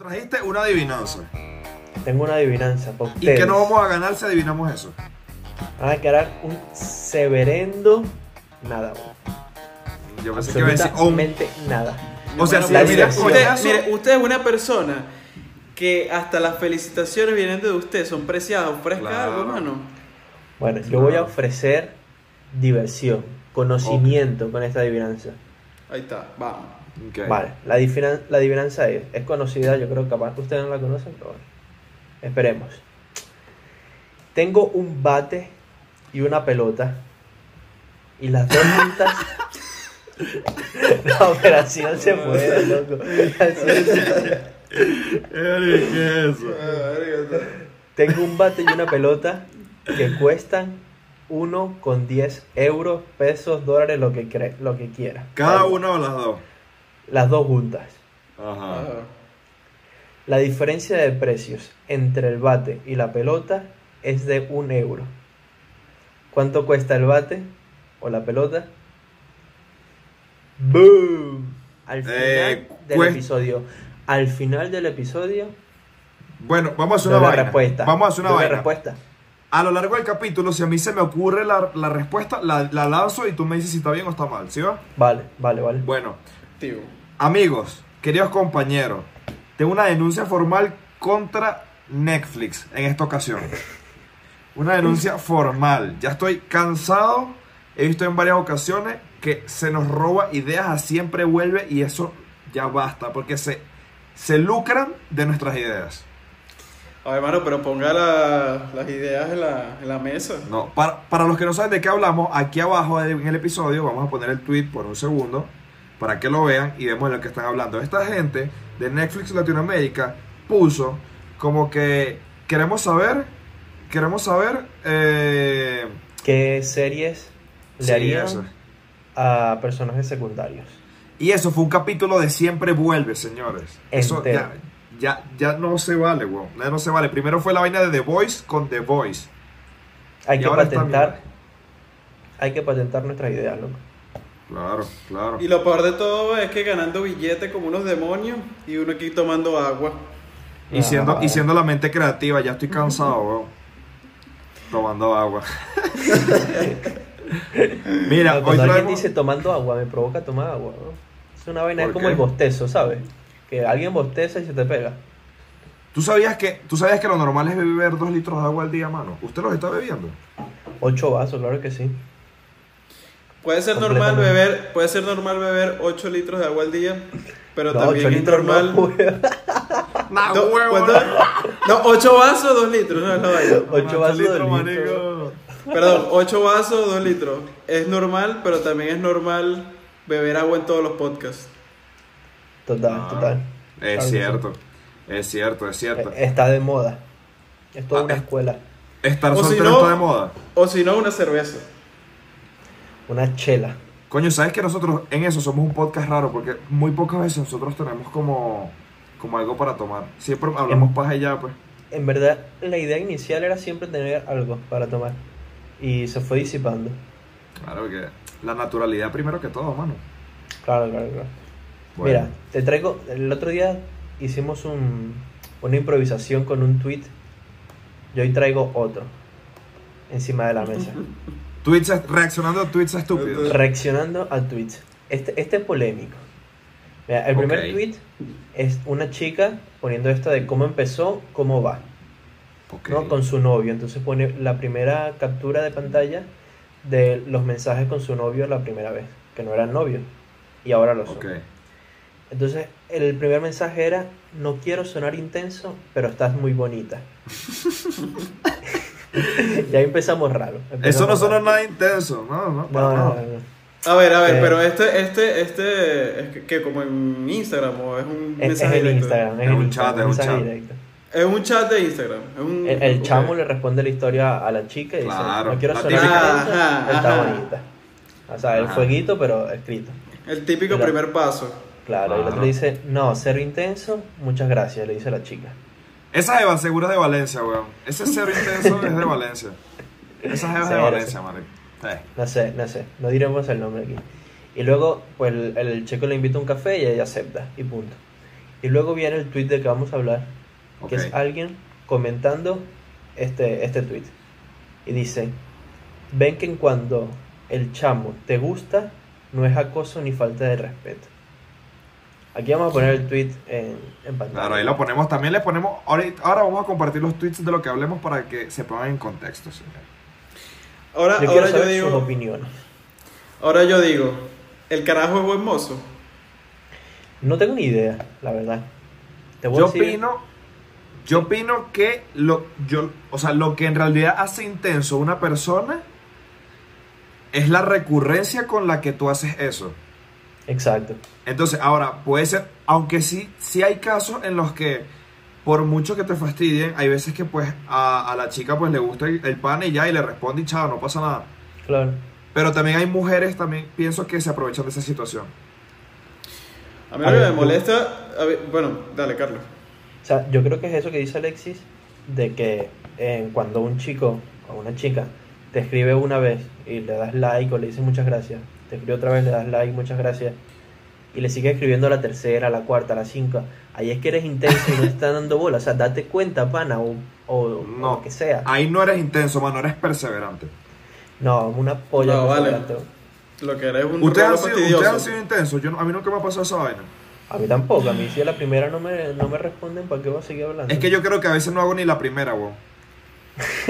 Trajiste una adivinanza. Tengo una adivinanza para ¿Y ustedes. qué no vamos a ganar si adivinamos eso? Van a quedar un severendo nada. Yo pensé que iba a decir. oh, Absolutamente nada. o sea, Bueno, si la le miras diversión. Usted, mire, usted es una persona que hasta las felicitaciones vienen de usted, son preciadas. Ofrezca Claro. algo, hermano. Bueno, yo voy a ofrecer diversión, conocimiento con esta adivinanza. Ahí está, vamos. Vale, la, adivinan- la adivinanza es, es conocida, yo creo que capaz ustedes no la conocen, pero bueno. Esperemos. Tengo un bate y una pelota y las dos juntas. así no se puede, loco. ¿qué es eso? Tengo un bate y una pelota que cuestan 1 con 10 euros, pesos, dólares, lo que, cre- lo que quiera. Cada Da igual. una o las dos. Las dos juntas. Ajá. Ah, La diferencia de precios entre el bate y la pelota es de un euro. ¿Cuánto cuesta el bate o la pelota? ¡Boom! Al final Eh, del cuest- episodio. Al final del episodio. Bueno, vamos a hacer una vaina. respuesta. Vamos a hacer una vaina. respuesta. A lo largo del capítulo, si a mí se me ocurre la, la respuesta, la, la lanzo y tú me dices si está bien o está mal, ¿sí va? Vale, vale, vale. Bueno, tío. Amigos, queridos compañeros, tengo una denuncia formal contra Netflix en esta ocasión. Una denuncia formal. Ya estoy cansado. He visto en varias ocasiones que se nos roba ideas a siempre vuelve y eso ya basta porque se, se lucran de nuestras ideas. A ver, hermano, pero ponga la- las ideas en la, en la mesa. No, para, para los que no saben de qué hablamos, aquí abajo en el episodio vamos a poner el tweet por un segundo para que lo vean y vemos de lo que están hablando. Esta gente de Netflix Latinoamérica puso como que queremos saber, queremos saber, eh, ¿Qué series le harían a personajes secundarios? Y eso fue un capítulo de Siempre Vuelve, señores. Eso ya, ya, ya no se vale, weón. Ya no se vale. Primero fue la vaina de The Voice con The Voice. Hay Y que patentar. Hay que patentar nuestras ideas, loco. Claro, claro. Y lo peor de todo es que ganando billetes como unos demonios y uno aquí tomando agua. Y siendo, Ah, y siendo la mente creativa, ya estoy cansado, weón. Tomando agua. Mira, No, hoy alguien dice tomando agua, me provoca tomar agua. ¿no? Es una vaina, es ¿Por como qué? el bostezo, ¿sabes? Que alguien bosteza y se te pega. ¿Tú sabías, que, ¿Tú sabías que lo normal es beber dos litros de agua al día, mano? ¿Usted los está bebiendo? Ocho vasos, claro que sí. Puede ser normal beber, puede ser normal beber 8 litros de agua al día, pero No, también es litros normal. no, weón. ¡Nah, No, huevo! No, 8 vasos, 2 litros, no es la vaina. Ocho vasos de litro. marico. Perdón, 8 vasos, 2 litros. Es normal, pero también es normal beber agua en todos los podcasts. Total, Ah, total. Es cierto, es cierto, es cierto. Eh, Está de moda. Es toda Ah, una es- escuela. Estar o si soltero no- está de moda. O si no, una cerveza. Una chela. Coño, ¿sabes que nosotros en eso somos un podcast raro? Porque muy pocas veces nosotros tenemos como, como algo para tomar. Siempre hablamos Em- paja y ya, pues. En verdad, la idea inicial era siempre tener algo para tomar. Y se fue disipando. Claro que la naturalidad primero que todo, mano. Claro, claro, claro. Bueno. Mira, te traigo. El otro día hicimos un, una improvisación con un tweet. Yo hoy traigo otro. Encima de la mesa. Tweets, reaccionando a tweets estúpidos. Reaccionando a tweets. Este, este es polémico. Mira, el primer tweet es una chica poniendo esto de cómo empezó, cómo va. Ok. ¿no? Con su novio. Entonces pone la primera captura de pantalla de los mensajes con su novio la primera vez. Que no eran novios. Y ahora lo son. Entonces, el primer mensaje era, no quiero sonar intenso, pero estás muy bonita. ya empezamos raro. Eso empezamos no suena nada intenso, no, no. para No, no, nada. no, no. A ver, a ver, Eh. pero este, este, este, es que, que como en Instagram o es un Es, es mensaje en directo? Instagram, es, Es un Instagram, chat, es un chat. directo. Es un chat de Instagram. Es un, El, el ok. chamo le responde la historia a la chica y dice, Claro, no quiero sonar intenso, está bonita. O sea, el Ajá. fueguito, pero escrito. El típico primer paso. Claro, y el Claro. otro dice, no, cero intenso, muchas gracias, le dice la chica. Esa jeva seguro es de Valencia, weón. Ese cero intenso es de Valencia. Esa jeva es de Valencia, marico. Sí. No sé, no sé, no diremos el nombre aquí. Y luego, pues el, el chico le invita a un café y ella acepta, y punto. Y luego viene el tweet de que vamos a hablar, que es alguien comentando este, este tweet. Y dice, ven que en cuando el chamo te gusta, no es acoso ni falta de respeto. Aquí vamos a poner el tweet en, en pantalla. Claro, ahí lo ponemos. También le ponemos. Ahorita, ahora vamos a compartir los tweets de lo que hablemos para que se pongan en contexto. señor. Ahora, Yo ahora yo saber sus digo, opiniones. ahora yo digo, el carajo es buen mozo. No tengo ni idea, la verdad. Te voy a Yo decir- opino. Yo opino que lo, yo, o sea, lo que en realidad hace intenso a una persona es la recurrencia con la que tú haces eso. Exacto. Entonces, ahora, puede ser, aunque sí, sí hay casos en los que, por mucho que te fastidien, hay veces que pues a, a la chica pues le gusta el, el pan y ya, y le responde y chao, no pasa nada. Claro. Pero también hay mujeres, también pienso que se aprovechan de esa situación. A mí A lo que ver, me molesta, a ver, bueno, dale, Carlos. O sea, yo creo que es eso que dice Alexis, de que eh, cuando un chico o una chica te escribe una vez y le das like o le dices muchas gracias, te escribe otra vez, le das like, muchas gracias, y le sigue escribiendo a la tercera, a la cuarta, a la cinco, ahí es que eres intenso y no te están dando bola. O sea, date cuenta, pana, o, o, o No. lo que sea. Ahí no eres intenso, mano, eres perseverante. No, una polla. No, vale. perseverante. Lo que eres un Ustedes han, ustedes han sido intensos, yo a mí nunca me ha pasado esa vaina. A mí tampoco, a mí si a la primera no me, no me responden, ¿para qué voy a seguir hablando? Es que yo creo que a veces no hago ni la primera, weón.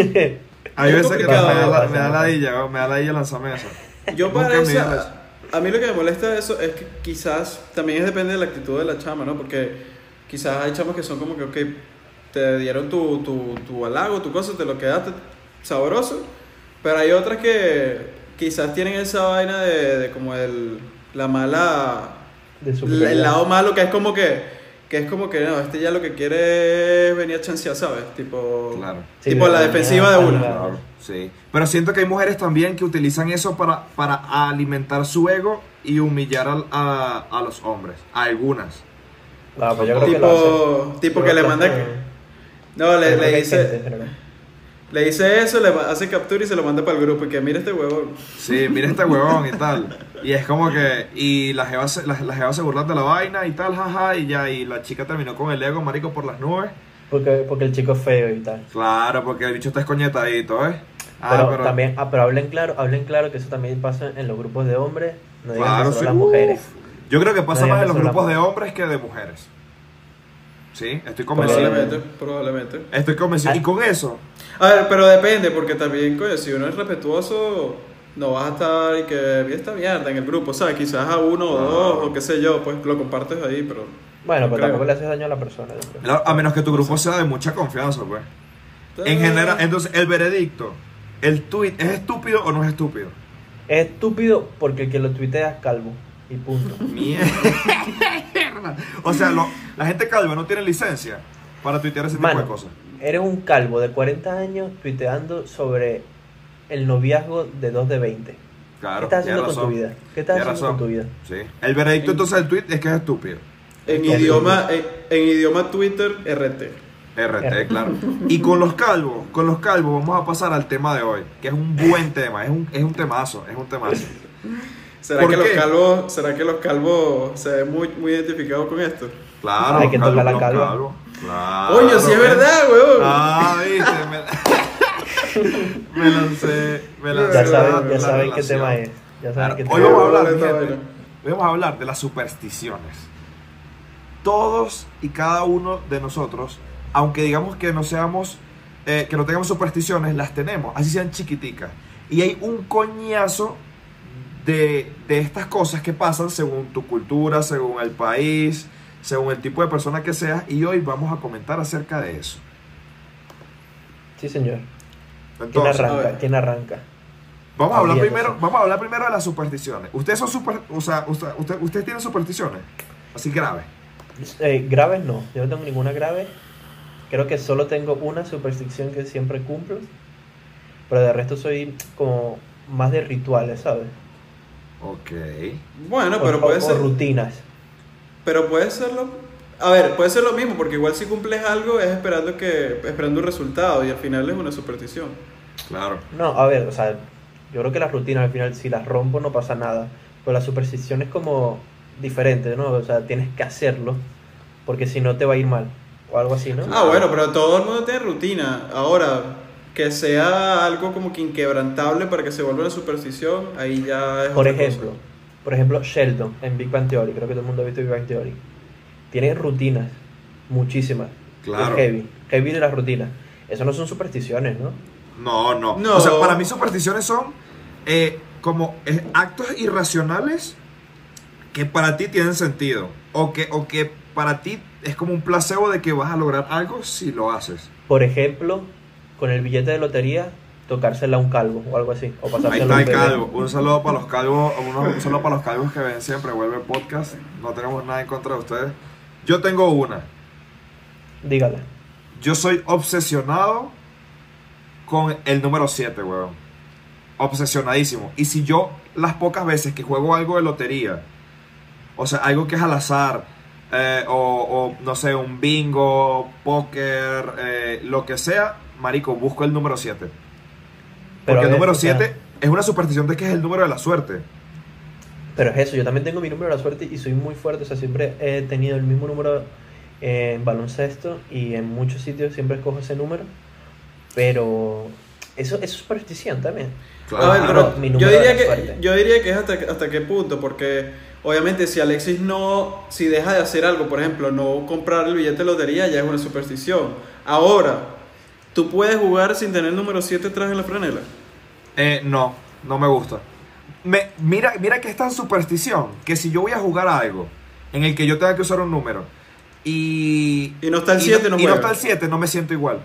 Hay Es veces que me da, la, me da ladilla, weón, me da ladilla lanzarme eso. Yo para eso. a mí lo que me molesta de eso es que quizás también es depende de la actitud de la chama, ¿no? Porque quizás hay chamas que son como que, ok, te dieron tu, tu, tu halago, tu cosa, te lo quedaste sabroso, pero hay otras que quizás tienen esa vaina de, de como el, la mala, De el, lado malo que es como que, que es como que, no, este ya lo que quiere es venir a chancear, ¿sabes? Tipo, Claro. Sí, tipo la defensiva de uno. Claro, sí. Pero siento que hay mujeres también que utilizan eso para, para alimentar su ego y humillar al- a, a los hombres. A algunas. No, pues yo creo que lo hacen. Tipo, tipo Yo que le manda... No, le, que le gente, dice, le dice eso, le hace captura y se lo manda para el grupo y que mira este huevón. Sí, mira este huevón y tal. Y es como que. Y la jeva, se- la, la jeva se burlan de la vaina y tal, jaja. Y ya, y la chica terminó con el ego, marico, por las nubes. Porque, porque el chico es feo y tal. Claro, porque el bicho está escoñetadito, ¿eh? Ah, pero, también, ah, pero hablen claro, hablen claro que eso también pasa en los grupos de hombres, no digan Claro, que solo sí. las mujeres. Uf. Yo creo que pasa No más en los grupos de hombres que de mujeres. Sí, estoy convencido. Probablemente, probablemente. Estoy convencido. Ah. Y con eso, A ver, pero depende, porque también, coño, si uno es respetuoso, no vas a estar y que vi esta mierda en el grupo, ¿sabes? Quizás a uno o dos, o qué sé yo, pues lo compartes ahí, pero... Bueno, pero Creo. tampoco le haces daño a la persona. yo creo. claro, a menos que tu grupo sea de mucha confianza, pues. En general, entonces, el veredicto, el tweet, ¿es estúpido o no es estúpido? Es estúpido porque el que lo tuitea es calvo. Y punto. Mierda. O sea, lo- la gente calva no tiene licencia para tuitear ese tipo Mano, de cosas. eres un calvo de 40 años tuiteando sobre el noviazgo de 2 de 20. Claro, ¿Qué estás haciendo con tu vida? ¿Qué estás haciendo con tu vida? Sí. El veredicto entonces del tweet es que es estúpido. En Estúpido. idioma, en, en idioma Twitter, RT. RT, claro. Y con los calvos, con los calvos vamos a pasar al tema de hoy, que es un buen tema, es un, es un temazo, es un temazo. ¿Será ¿Por que, los qué? calvos, ¿Será que los calvos se ven muy, muy identificados con esto? Claro, Hay que calvos, tocar la calva. calvos. Claro, Coño, si es verdad, weón. Ah, viste, me, lancé, me lancé. Ya saben, la- ya la saben qué tema es. Ya saben Claro, qué Hoy tema vamos a hablar, gente, hoy vamos a hablar de las supersticiones. Todos y cada uno de nosotros, aunque digamos que no seamos, eh, que no tengamos supersticiones, las tenemos, así sean chiquiticas. Y hay un coñazo de, de estas cosas que pasan según tu cultura, según el país, según el tipo de persona que seas. Y hoy vamos a comentar acerca de eso. Sí, señor. ¿Quién Entonces, arranca? ver. ¿Quién arranca? Vamos a hablar primero, vamos a hablar primero de las supersticiones. Ustedes son super, o sea, usted, usted- ustedes tienen supersticiones así graves. Eh, graves no, yo no tengo ninguna grave. Creo que solo tengo una superstición que siempre cumplo. Pero de resto soy como más de rituales, ¿sabes? Ok. Bueno, O- pero o- puede o ser. rutinas. Pero puede ser lo. A ver, puede ser lo mismo, porque igual si cumples algo es esperando que esperando un resultado y al final es una superstición. Claro. No, a ver, o sea, yo creo que las rutinas al final, si las rompo, no pasa nada. Pero la superstición es como diferente, ¿no? O sea, tienes que hacerlo porque si no te va a ir mal, o algo así, ¿no? Ah, bueno, pero todo el mundo tiene rutina. Ahora, que sea algo como que inquebrantable para que se vuelva una superstición, ahí ya es Por otra ejemplo, cosa. por ejemplo, Sheldon en Big Bang Theory, creo que todo el mundo ha visto Big Bang Theory. Tiene rutinas, muchísimas. Claro. Es heavy, heavy de las rutinas. Eso no son supersticiones, ¿no? No, no, No. O sea, para mí supersticiones son eh, como eh, actos irracionales que para ti tienen sentido. O que, o que para ti es como un placebo de que vas a lograr algo si lo haces. Por ejemplo, con el billete de lotería, tocársela a un calvo o algo así. O Ahí está un el calvo. Un saludo para los calvos, uno- un saludo para los calvos que ven siempre, vuelve podcast. No tenemos nada en contra de ustedes. Yo tengo una. Dígala. Yo soy obsesionado con el número 7, weón. Obsesionadísimo. Y si yo, las pocas veces que juego algo de lotería, o sea, algo que es al azar, eh, o, o, no sé, un bingo, póker, eh, lo que sea, marico, busco el número 7. Pero Porque el número o sea, 7 es una superstición de que es el número de la suerte. Pero es eso, yo también tengo mi número de la suerte y soy muy fuerte, o sea, siempre he tenido el mismo número en baloncesto y en muchos sitios siempre escojo ese número, pero eso, eso es superstición también. A ver, Claro, pero mi yo diría, que, yo diría que es hasta, hasta qué punto, porque obviamente si Alexis no, si deja de hacer algo, por ejemplo, no comprar el billete de lotería, ya es una superstición. Ahora, ¿tú puedes jugar sin tener el número 7 atrás en la franela? Eh, no, no me gusta. Me, mira, mira que es tan superstición que si yo voy a jugar a algo en el que yo tenga que usar un número y. Y no está el y 7, no y no juega. está el 7, no me siento igual.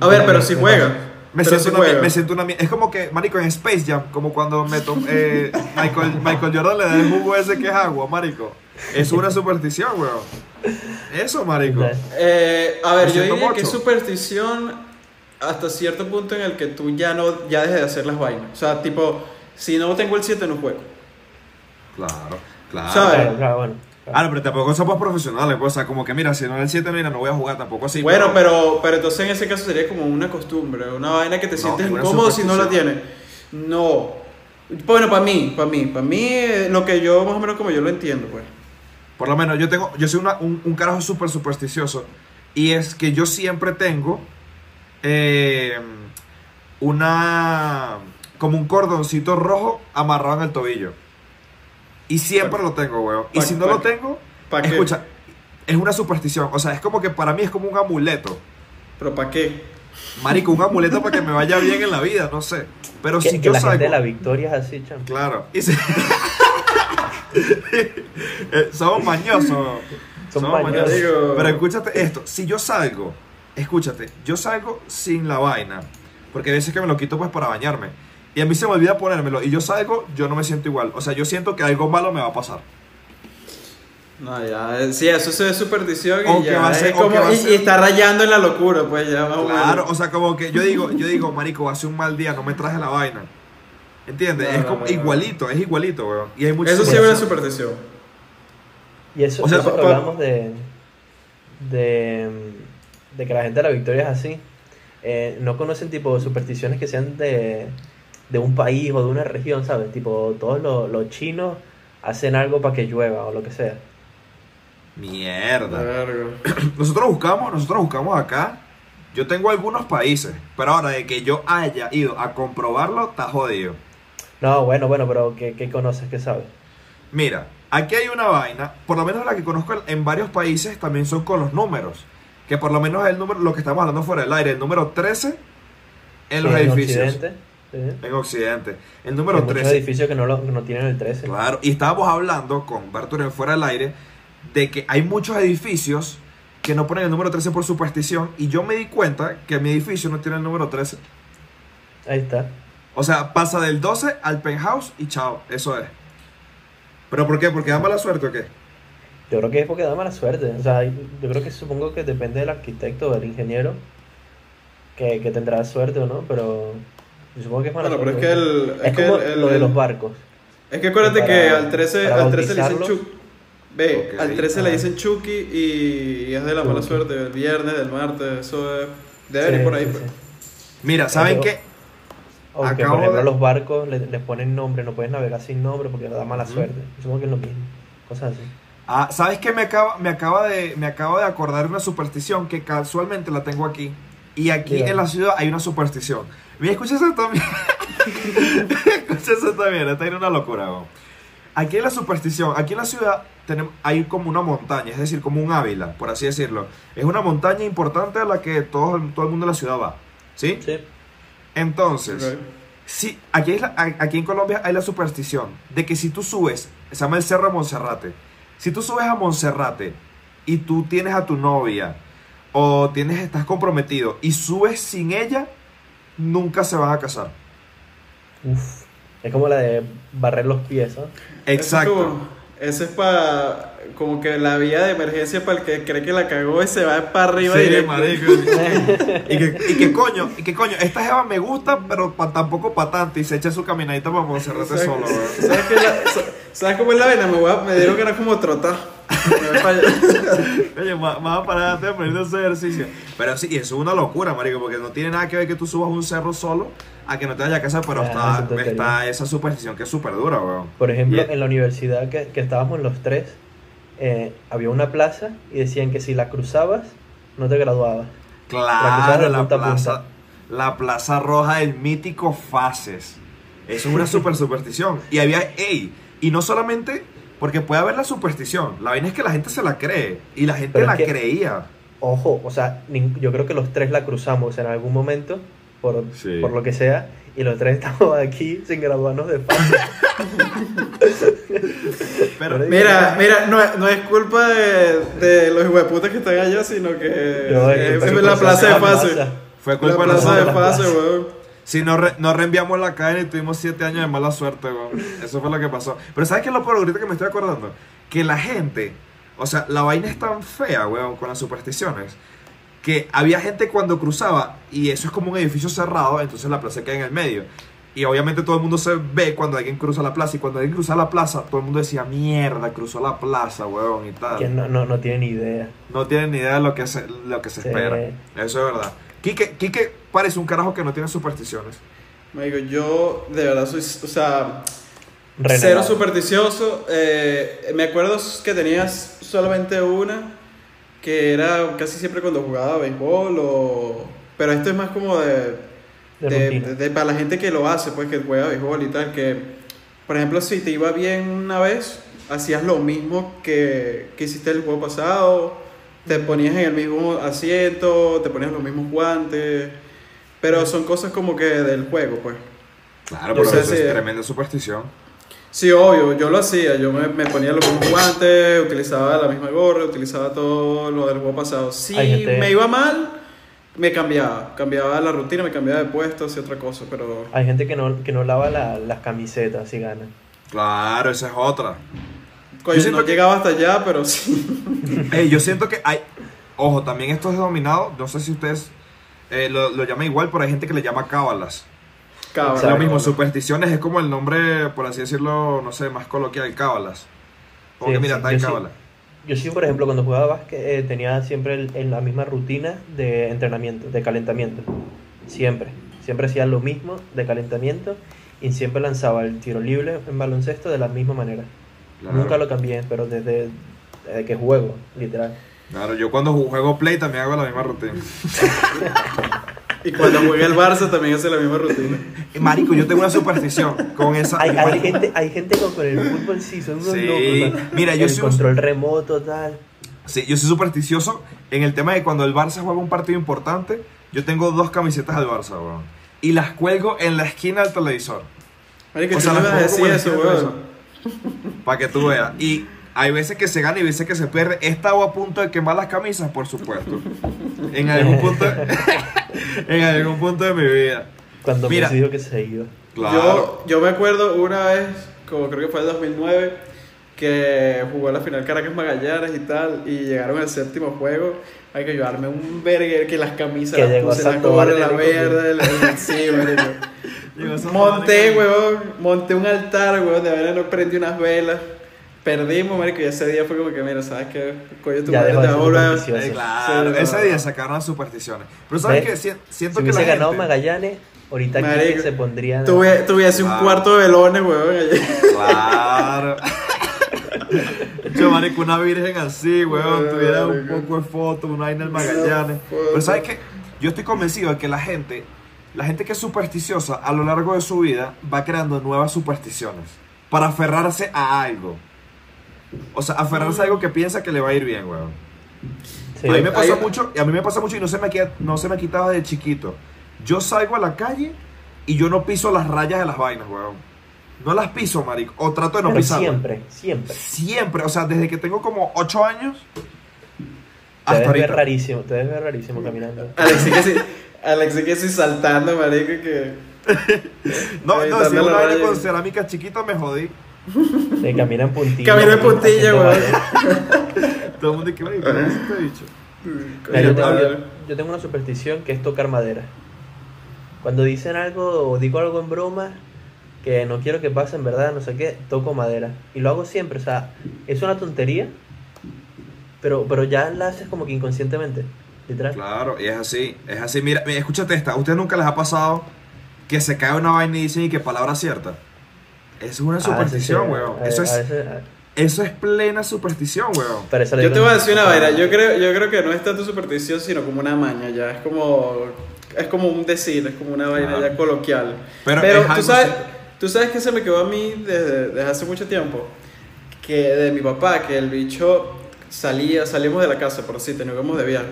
A ver, pero si juega. Me pero siento, si una, juega. me siento una Es como que, marico, en Space Jam, como cuando me tom- eh, Michael, Michael Jordan le da el jugo ese que es agua, marico. Es una superstición, weón. Eso, marico. Eh, a ver, Me yo diría que es superstición hasta cierto punto en el que tú ya no ya dejes de hacer las vainas. O sea, tipo, si no tengo el 7 no juego. Claro, claro. ¿Sabes? Claro, claro, bueno. claro. Ah, no, pero tampoco somos profesionales, pues, o sea, como que mira, si no es el 7, mira, no voy a jugar tampoco así. bueno, pero, pero entonces en ese caso sería como una costumbre, una vaina que te No, sientes incómodo si no la tienes. No. Bueno, para mí, para mí, para mí, eh, lo que yo más o menos como yo lo entiendo, pues. Por lo menos yo tengo, yo soy una- un, un carajo súper supersticioso. Y es que yo siempre tengo eh, una, como un cordoncito rojo amarrado en el tobillo. Y siempre lo tengo, weón. Y si no lo tengo, ¿pa' qué? escucha, es una superstición. O sea, es como que para mí es como un amuleto. Pero ¿para qué? Marico, un amuleto para que me vaya bien en la vida, no sé. Pero si que yo la salgo... gente de la victoria es así. Claro. Y si- Eh, somos mañosos. Son mañosos. Digo- Pero escúchate esto. Si yo salgo, escúchate, yo salgo sin la vaina. Porque hay veces que me lo quito pues para bañarme. Y a mí se me olvida ponérmelo. Y yo salgo, yo no me siento igual. O sea, yo siento que algo malo me va a pasar. No, ya, eh, sí, eso es superstición y O que ya va a ser- es como, que va a y, ser- y está rayando en la locura, pues ya más. Claro, o sea, como que yo digo, yo digo, marico, hace un mal día, no me traje la vaina. ¿Entiendes? No, es no, como no, no. igualito, es igualito, weón. Y hay muchas Eso sí es una superstición. Y eso, O sea, eso hablamos de, de, de que la gente de la victoria es así. eh, no conocen tipo supersticiones que sean de, de un país o de una región, ¿sabes? Tipo, todos los, los chinos hacen algo para que llueva o lo que sea. Mierda. Verga. Nosotros buscamos, nosotros buscamos acá. Yo tengo algunos países, pero ahora de que yo haya ido a comprobarlo, está jodido. No, bueno, bueno, pero ¿qué, qué conoces? ¿Qué sabes? Mira, aquí hay una vaina, por lo menos la que conozco en varios países también son con los números. Que por lo menos es el número, lo que estamos hablando fuera del aire, el número 13 en los edificios. Occidente. En Occidente. El Hay número muchos 13. edificios que no, lo, que no tienen el 13. Claro, y estábamos hablando con Berturian fuera del aire de que hay muchos edificios que no ponen el número 13 por superstición y yo me di cuenta que mi edificio no tiene el número 13. Ahí está. O sea, pasa del 12 al penthouse y chao, eso es. ¿Pero por qué? ¿Porque da mala suerte o qué? Yo creo que es porque da mala suerte. O sea, yo creo que supongo que depende del arquitecto o del ingeniero que, que tendrá suerte o no, pero yo supongo que es mala Bueno, pero es que el. Es, Es, que como el- el- lo de el- los barcos. Es que acuérdate Para- que al 13, para al 13 le dicen. Chucky. Ve, al 13 le Ah. dicen Chucky y es de la mala suerte. El viernes, del martes, eso es. Debe Sí, ir por ahí, sí, pues. sí. Mira, ¿saben qué? O que, Acabo por ejemplo, de- los barcos le- les ponen nombre, no puedes navegar sin nombre porque da mala suerte. Supongo que es lo mismo. Cosas así. Ah, ¿sabes qué? Me acaba, me, acaba de, me acabo de acordar una superstición que casualmente la tengo aquí. Y aquí en la ciudad hay una superstición. Mira, escucha eso también. escucha eso también. Esta era una locura. Aquí en la superstición, aquí en la ciudad tenemos, hay como una montaña, es decir, como un Ávila, por así decirlo. Es una montaña importante a la que todo, todo el mundo de la ciudad va. ¿Sí? Sí. Entonces. Sí, aquí, es la- a- aquí en Colombia hay la superstición de que si tú subes, se llama el Cerro de Monserrate, si tú subes a Monserrate y tú tienes a tu novia o tienes, estás comprometido y subes sin ella, nunca se van a casar. Uf. Es como la de barrer los pies, ¿no? Exacto. Ese es para como que la vía de emergencia para el que cree que la cagó y se va para arriba Sí, y, que, y que coño, y que coño, esta jeva me gusta, pero pa- tampoco para tanto y se echa su caminadita para Monserrate ¿Sabes- solo. ¿Sabes, qué es la- sa- ¿Sabes cómo es la vaina? Me, voy a- me dieron que era como trotar. Oye, más, más para adelante aprendiendo a hacer ejercicio. Pero sí, eso es una locura, marico, porque no tiene nada que ver que tú subas un cerro solo a que no te vayas a casa, pero Ah, está, esa tontería. está esa superstición que es súper dura, weón. Por ejemplo, Y- en la universidad que, que estábamos los tres, eh, había una plaza y decían que si la cruzabas, no te graduabas. La Claro, la punta a plaza, punta. la plaza roja del mítico Fases. Eso es una super superstición. Y había, ey, y no solamente porque puede haber la superstición, la vaina es que la gente se la cree y la gente Pero es la que- creía. Ojo, o sea, yo creo que los tres la cruzamos en algún momento, por, Sí. por lo que sea, y los tres estamos aquí sin graduarnos de fase. Pero, Pero- Mira, mira, no, es- no es culpa de, de los hueputas que están allá, sino que Yo, es, eh, la cruzamos plaza de la fase. fue La culpa de plaza de la fase, weón. Si nos, re- nos reenviamos la cadena y tuvimos 7 años de mala suerte, weón. Eso fue lo que pasó. Pero ¿sabes qué es lo peor ahorita que me estoy acordando? Que la gente, o sea, la vaina es tan fea, weón, con las supersticiones, que había gente cuando cruzaba, y eso es como un edificio cerrado, entonces la plaza queda en el medio. Y obviamente todo el mundo se ve cuando alguien cruza la plaza, y cuando alguien cruza la plaza, todo el mundo decía, mierda, cruzó la plaza, weón, y tal. Que no, no, no tienen idea. No tienen ni idea de lo que se, lo que se Sí. espera. Eso es verdad. Quique, Quique parece un carajo que no tiene supersticiones. Me digo, yo de verdad soy, o sea, Renegado. cero supersticioso. Eh, me acuerdo que tenías solamente una, que era casi siempre cuando jugaba béisbol o... Pero esto es más como de, De de- rutina. de- de- para la gente que lo hace, pues que juega béisbol y tal, que por ejemplo si te iba bien una vez, hacías lo mismo que, que hiciste el juego pasado, te ponías en el mismo asiento, te ponías los mismos guantes, pero son cosas como que del juego, pues. Claro, pero eso es tremenda superstición. Sí, obvio, yo lo hacía, yo me, me ponía los mismos guantes, utilizaba la misma gorra, utilizaba todo lo del juego pasado. Si gente- me iba mal, me cambiaba, cambiaba la rutina, me cambiaba de puesto, hacía otra cosa, pero... Hay gente que no, que no lava la- las camisetas si gana. Claro, esa es otra. Coño, Yo siento no que- llegaba hasta allá, pero sí. Ey, yo siento que hay. Ojo, también esto es dominado. No sé si ustedes eh, lo, lo llaman igual, pero hay gente que le llama cábalas. Es lo mismo, supersticiones es como el nombre, por así decirlo, no sé, más coloquial, cábalas. Como Sí, que mira, sí, tal yo sí. cábala. Yo sí, por ejemplo, cuando jugaba básquet eh, tenía siempre el- en la misma rutina de entrenamiento, de calentamiento. Siempre. Siempre hacía lo mismo de calentamiento y siempre lanzaba el tiro libre en baloncesto de la misma manera. Claro. Nunca lo cambié, pero desde, desde que juego, literal. Claro, yo cuando juego Play también hago la misma rutina. Y cuando juega el Barça también hace la misma rutina. Y, Marico, yo tengo una superstición con esa. Hay, gente, hay gente con, con el fútbol, sí, son unos Sí, locos. ¿no? mira, yo el soy un- control remoto, tal. Sí, yo soy supersticioso en el tema de cuando el Barça juega un partido importante. Yo tengo dos camisetas del Barça, weón. Y las cuelgo en la esquina del televisor. Marico, O sea, las me vas a pongo como decir en eso, weón. Para que tú veas. Y hay veces que se gana y veces que se pierde. He estado a punto de quemar las camisas, por supuesto. En algún punto, en algún punto de mi vida. Cuando Mira. me dijo que se iba. Claro. Yo, yo me acuerdo una vez, como creo que fue el 2009, que jugó la final Caracas Magallanes y tal, y llegaron al séptimo juego. Hay que llevarme un burger que las camisas Que las llegó puse la en la verde, el, el- sí, Monté, weón, monté un altar, weón, de haber no prendí unas velas. Perdimos, marico, y ese día fue como que, mira, ¿sabes qué? Coño, tu Ya madre te de va a ser volver. supersticioso. Eh, claro, Sí, no. ese día sacaron las supersticiones. Pero ¿sabes ¿Ves? qué? Si- Siento Si que la hubiese ganado. Magallanes, ahorita Marico, se pondría. Tuve, tuviese un cuarto de velones, weón. Claro. Yo, marico, una virgen así, weón, tuviera un poco de fotos, una vaina del Magallanes. foto. Pero ¿sabes qué? Yo estoy convencido de que la gente, la gente que es supersticiosa, a lo largo de su vida, va creando nuevas supersticiones. Para aferrarse a algo. O sea, aferrarse a algo que piensa que le va a ir bien, weón. Sí. a mí me pasa Hay- mucho, y a mí me pasa mucho y no se me, quita- no se me quitaba de chiquito. Yo salgo a la calle y yo no piso las rayas de las vainas, weón. No las piso, marico. O trato de no Pero pisarlas. siempre, siempre. Siempre, o sea, desde que tengo como 8 años Te hasta debes ver ahorita. rarísimo, te debes ver rarísimo caminando. Alexi que sí, Alexi que sí saltando, marico, que... No, no, si una vaina con cerámica chiquita me jodí. Te camina en puntilla. Camina en puntilla, vaya. Todo el mundo dice, "Marico, ¿qué es este bicho? Mira, yo, tengo, yo- yo tengo una superstición que es tocar madera. Cuando dicen algo o digo algo en broma que no quiero que pase en verdad, no sé qué, toco madera. Y lo hago siempre, o sea, es una tontería, pero, pero ya la haces como que inconscientemente, literal. Claro, y es así, es así. Mira, mira, escúchate esta. ¿A ustedes nunca les ha pasado que se cae una vaina y dicen y que palabra cierta? Eso es una Ah, superstición, sí, sí, weón. a- Eso a es, eso es plena superstición, weón. Yo te voy a decir una vaina, yo creo, yo creo que no es tanto superstición, sino como una maña ya, es como, es como un decir, es como una vaina Claro. ya coloquial. Pero Pero, tú, sabes, tú sabes que se me quedó a mí desde, desde hace mucho tiempo, que de mi papá, que el bicho salía, salimos de la casa, por así, teníamos de viaje.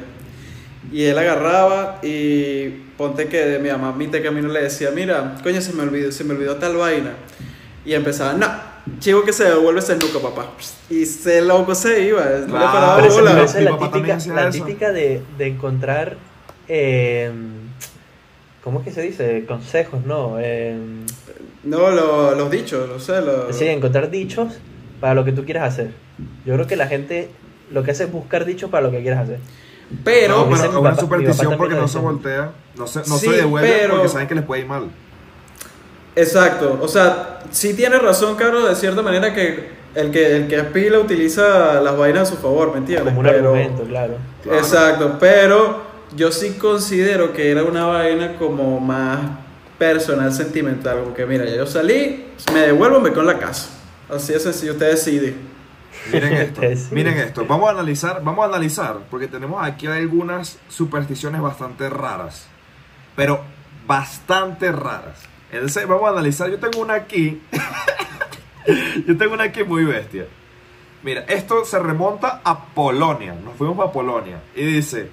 Y él agarraba y ponte que de mi mamá mitad camino le decía, mira, coño, se me olvidó, se me olvidó tal vaina. Y empezaba, no, chivo que se devuelve ese nuco, papá. Y se loco se iba, no le paraba Pero bola. esa es la típica, la típica de, de encontrar, eh, ¿cómo es que se dice? Consejos, ¿no? Eh, No, lo- los dichos, lo sé, lo... sí, encontrar dichos para lo que tú quieras hacer. Yo creo que la gente lo que hace es buscar dichos para lo que quieras hacer. Pero, No, pero es una papá- superstición porque no se voltea, no se, no Sí, se devuelve pero- porque saben que les puede ir mal. Exacto, o sea, sí tiene razón, Carlos, de cierta manera que el que, el que es pila utiliza las vainas a su favor, ¿me entiendes? Como un Pero- argumento, claro. Claro. Exacto, pero yo sí considero que era una vaina como más personal, sentimental, como que mira, ya yo salí, me devuelvo, me en la casa. Así de sencillo, usted decide. Miren esto, miren esto. Vamos a analizar, vamos a analizar, porque tenemos aquí algunas supersticiones bastante raras, pero bastante raras. Entonces vamos a analizar. Yo tengo una aquí, yo tengo una aquí muy bestia. Mira, esto se remonta a Polonia. Nos fuimos para Polonia y dice.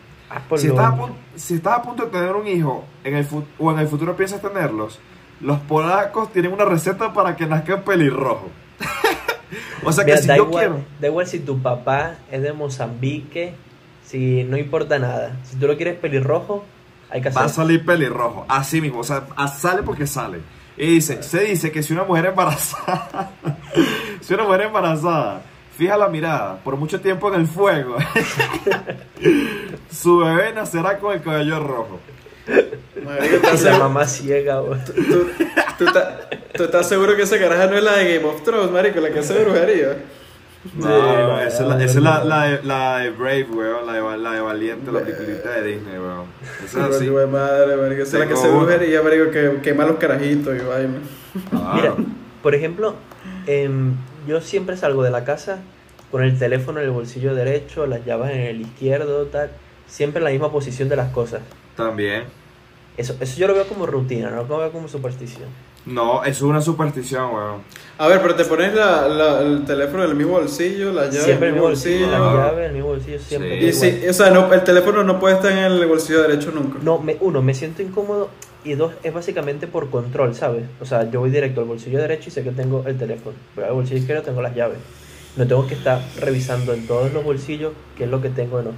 Si estás, a punto, si estás a punto de tener un hijo en el o en el futuro piensas tenerlos, los polacos tienen una receta para que nazca pelirrojo. o sea que si da, yo igual, quiero. da igual si tu papá es de Mozambique, si no importa nada. Si tú lo quieres pelirrojo, hay que Va a salir pelirrojo, así mismo, o sea, sale porque sale. Y dice, se dice que si una mujer embarazada, si una mujer embarazada fija la mirada por mucho tiempo en el fuego, su bebé nacerá con el cabello rojo. Marico, ¿estás La seguro- mamá ciega, güey. ¿Tú, tú estás- tú estás seguro que esa caraja no es la de Game of Thrones, marico, la que hace brujería? No, Sí, no, esa es no, la, no, esa es la, no. la de, la de Brave, weón, la de, la de Valiente, la peliculita de Disney, weón. Esa es así. De madre, marico, esa es la que brujería, marico, que quema los carajitos y vaina. Claro. Mira, por ejemplo, em, yo siempre salgo de la casa con el teléfono en el bolsillo derecho, las llaves en el izquierdo, tal. Siempre en la misma posición de las cosas. También. Eso, eso yo lo veo como rutina, no lo veo como superstición. No, eso es una superstición, weón. A ver, pero te pones la, la- el teléfono en el mismo bolsillo, la llave siempre en el mismo bolsillo, bolsillo. las Claro. llaves en el mismo bolsillo, siempre. Sí. Y sí, o sea, no, el teléfono no puede estar en el bolsillo derecho nunca. No, me, uno, me siento incómodo y dos, es básicamente por control, ¿sabes? O sea, yo voy directo al bolsillo derecho y sé que tengo el teléfono, pero al bolsillo izquierdo tengo las llaves. No tengo que estar revisando en todos los bolsillos qué es lo que tengo o no.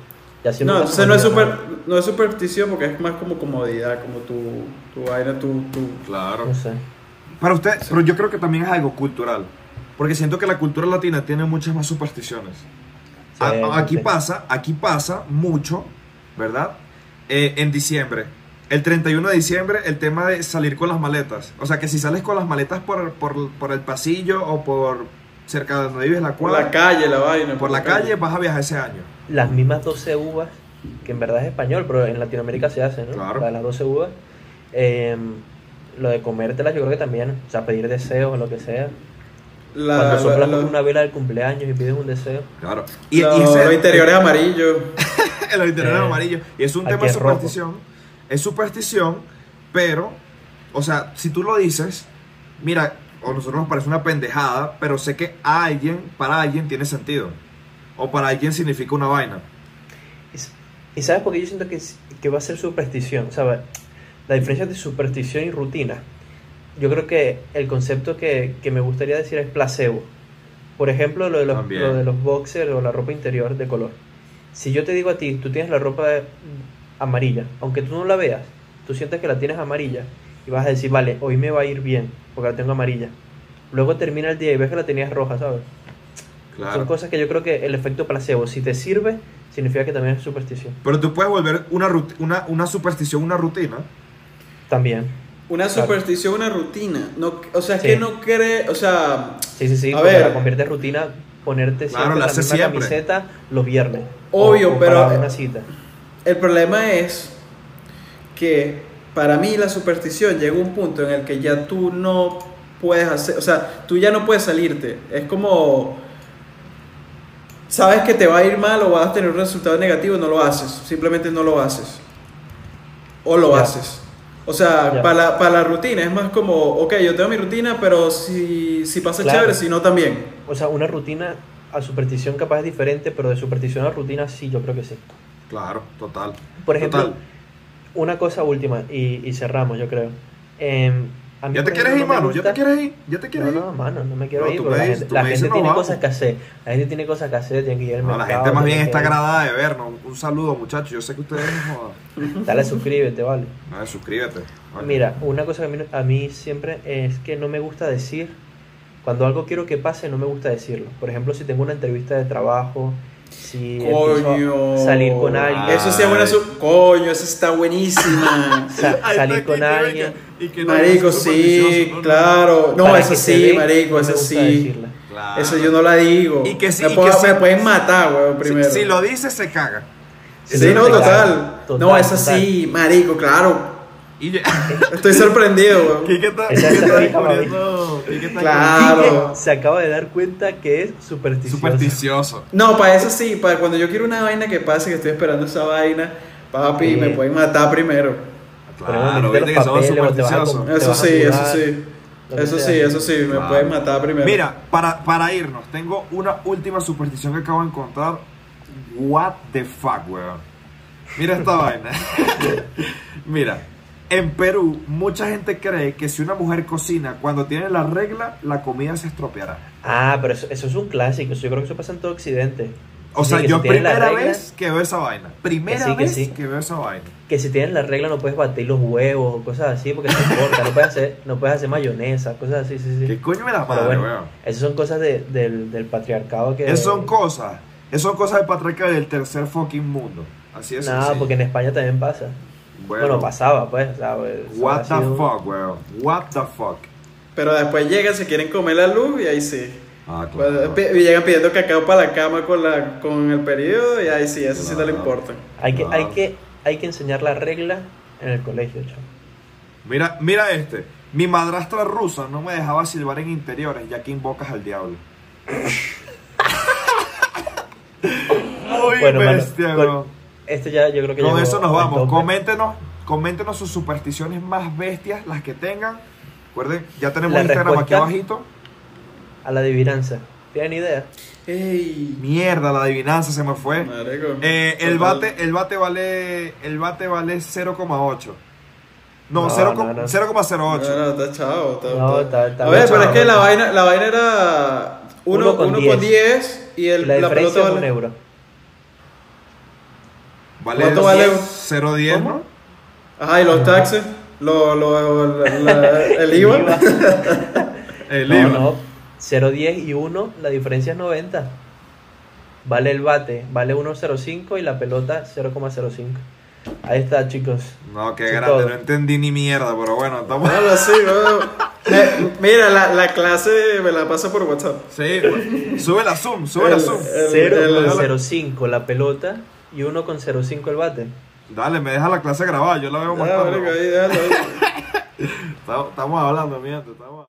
Ya si No, me entonces no es, super, no es superstición porque es más como comodidad, como tu, tu vaina, tu, tu... Claro. No sé. Para usted, pero yo creo que también es algo cultural. Porque siento que la cultura latina tiene muchas más supersticiones. Sí, a- aquí sí. pasa, aquí pasa mucho, ¿verdad? Eh, en diciembre. El 31 de diciembre, el tema de salir con las maletas. O sea, que si sales con las maletas por, por, por el pasillo o por cerca de donde vives la Por cuadra, la calle, la vaina. por la calle, vas a viajar ese año. Las mismas 12 uvas, que en verdad es español, pero en Latinoamérica se hace, ¿no? Claro. La las 12 uvas. Eh, lo de comértelas, yo creo que también, o sea, pedir deseos o lo que sea. La- Cuando la- soplas la- una vela del cumpleaños y pides un deseo. Claro. Y, los, y ese- los interiores amarillos. los interiores Eh, amarillos. Y es un tema de rojo. superstición. Es superstición, pero, o sea, si tú lo dices, mira, o a nosotros nos parece una pendejada, pero sé que a alguien, para alguien tiene sentido. O para alguien significa una vaina. Y- ¿Y sabes por qué yo siento que, que va a ser superstición? ¿Sabes? La diferencia entre superstición y rutina. Yo creo que el concepto que, que me gustaría decir es placebo. Por ejemplo, lo de, los, También. lo de los boxers o la ropa interior de color. Si yo te digo a ti, tú tienes la ropa amarilla, aunque tú no la veas, tú sientes que la tienes amarilla y vas a decir, vale, hoy me va a ir bien porque la tengo amarilla. Luego termina el día y ves que la tenías roja, ¿sabes? Son cosas que yo creo que el efecto placebo, si te sirve, significa que también es superstición. Pero tú puedes volver una, rut- una, una superstición una rutina. También. Una Claro. superstición, una rutina. No, o sea, es Sí. que no cree. O sea, Sí, sí, sí. A ver. la convierte en rutina ponerte Claro, siempre la la misma siempre. camiseta los viernes. Obvio, O- o pero- para una cita. el problema es que para mí la superstición llega a un punto en el que ya tú no puedes hacer. O sea, tú ya no puedes salirte. Es como. Sabes que te va a ir mal o vas a tener un resultado negativo, no lo haces. Simplemente no lo haces. O lo Ya. haces. O sea, para la, para la rutina es más como, ok, yo tengo mi rutina, pero si, si pasa Claro. chévere, si no también. O sea, una rutina a superstición capaz es diferente, pero de superstición a rutina sí, yo creo que sí. Claro, total. Por ejemplo, Total. una cosa última y, y cerramos, yo creo. Em, mí, ¿Ya te quieres ir, no mano? ¿Ya te quieres ir? ¿Ya te quieres No, ir? no, mano, no me quiero No, ir. porque me la dices- gente, la gente dices, "Nos tiene vamos". cosas que hacer. La gente tiene cosas que hacer, tiene que ir al No, la mercado, gente más bien está agradada de vernos. Un saludo, muchachos. Yo sé que ustedes no jodan. Dale, suscríbete, vale. No, suscríbete. Vale. Mira, una cosa que a mí, a mí siempre es que no me gusta decir, cuando algo quiero que pase, no me gusta decirlo. Por ejemplo, si tengo una entrevista de trabajo, si empiezo Coño. salir con alguien, Eso sí es buena su... Coño, esa está buenísima. sa- salir con que- alguien, y que no marico, sí, no, claro. No, para eso sí, marico, eso sí. Claro. Eso yo no la digo. Y que sí, me, y puedo- que sí. me pueden matar, weón, primero. Si, lo dice, se caga. Sí, Sí, no, sí, total. No, eso total. sí, marico, claro. Y Estoy sorprendido, weón. Quique está, Esa Quique es está descubriendo. Quique está Claro. Quique se acaba de dar cuenta que es supersticioso. Supersticioso. No, para eso sí, para cuando yo quiero una vaina que pase, que estoy esperando esa vaina, papi, Sí. me pueden matar primero. Claro, viste que supersticiosos. Eso sí, eso sí. Eso sí, eso sí, me Claro. pueden matar primero. Mira, para, para irnos, tengo una última superstición que acabo de encontrar. What the fuck, weón. Mira esta vaina. Mira, en Perú, mucha gente cree que si una mujer cocina cuando tiene la regla, la comida se estropeará. Ah, pero eso, eso es un clásico. Yo creo que eso pasa en todo Occidente. O sea, yo si primera regla- vez que veo esa vaina. Primera sí, que vez sí. que veo esa vaina. Que si tienes la regla no puedes batir los huevos o cosas así porque se corta. no, puedes hacer, no puedes hacer mayonesa, cosas así, sí, sí. ¿Qué coño me la madre, bueno, weón? esas son cosas de- del, del patriarcado que... Esas son cosas. Esas son cosas del patriarca del tercer fucking mundo. Así es. Nada, porque en España también pasa. Bueno, pasaba, pues. O sea, pues, What ha the sido- fuck, weón. What the fuck. Pero después llegan, se quieren comer la luz y ahí sí. Ah, Pues, claro. y llegan pidiendo cacao para la cama con, la, con el periodo y ahí sí, eso sí no le importa. Hay que, hay, que, hay que enseñar la regla en el colegio, chamo. Mira, mira este. Mi madrastra rusa no me dejaba silbar en interiores ya que invocas al diablo. Muy Bueno, mano, bestia, con- bro. Este ya yo creo que Con eso nos vamos. Coméntenos, coméntenos sus supersticiones más bestias, las que tengan. Recuerden, ya tenemos La Instagram aquí abajito. A la adivinanza. ¿Tienen idea? ¡Ey! Mierda, la adivinanza se me fue. Marico. Eh, el bate, el bate vale, el bate vale 0,8. No, No, 0,08. no, no. 0,08. No, no, está chavo. Está, No, está- está a ver, pero es que la vaina, la vaina era 1 Uno con con diez. 10 y el, la la, diferencia pelota es un euro. Vale ¿Cuánto vale? 0,10, ¿Cómo? ¿no? Ajá, y los taxes, lo, lo, la- la- el IVA. El No, IVA. no. 0.10 y 1, la diferencia es 90. Vale el bate, vale 1.05 y la pelota 0.05. Ahí está, chicos. No, qué Sí, grande, todo. no entendí ni mierda, pero bueno, estamos. Bueno, sí, bueno. Me- Mira, la, la clase me la pasa por WhatsApp. Sí, pues, sube la zoom, sube la El- zoom. el- el- 0.05 la pelota y 1.05 el bate. Dale, me deja la clase grabada, yo la veo ahí. Estamos hablando, mierda, estamos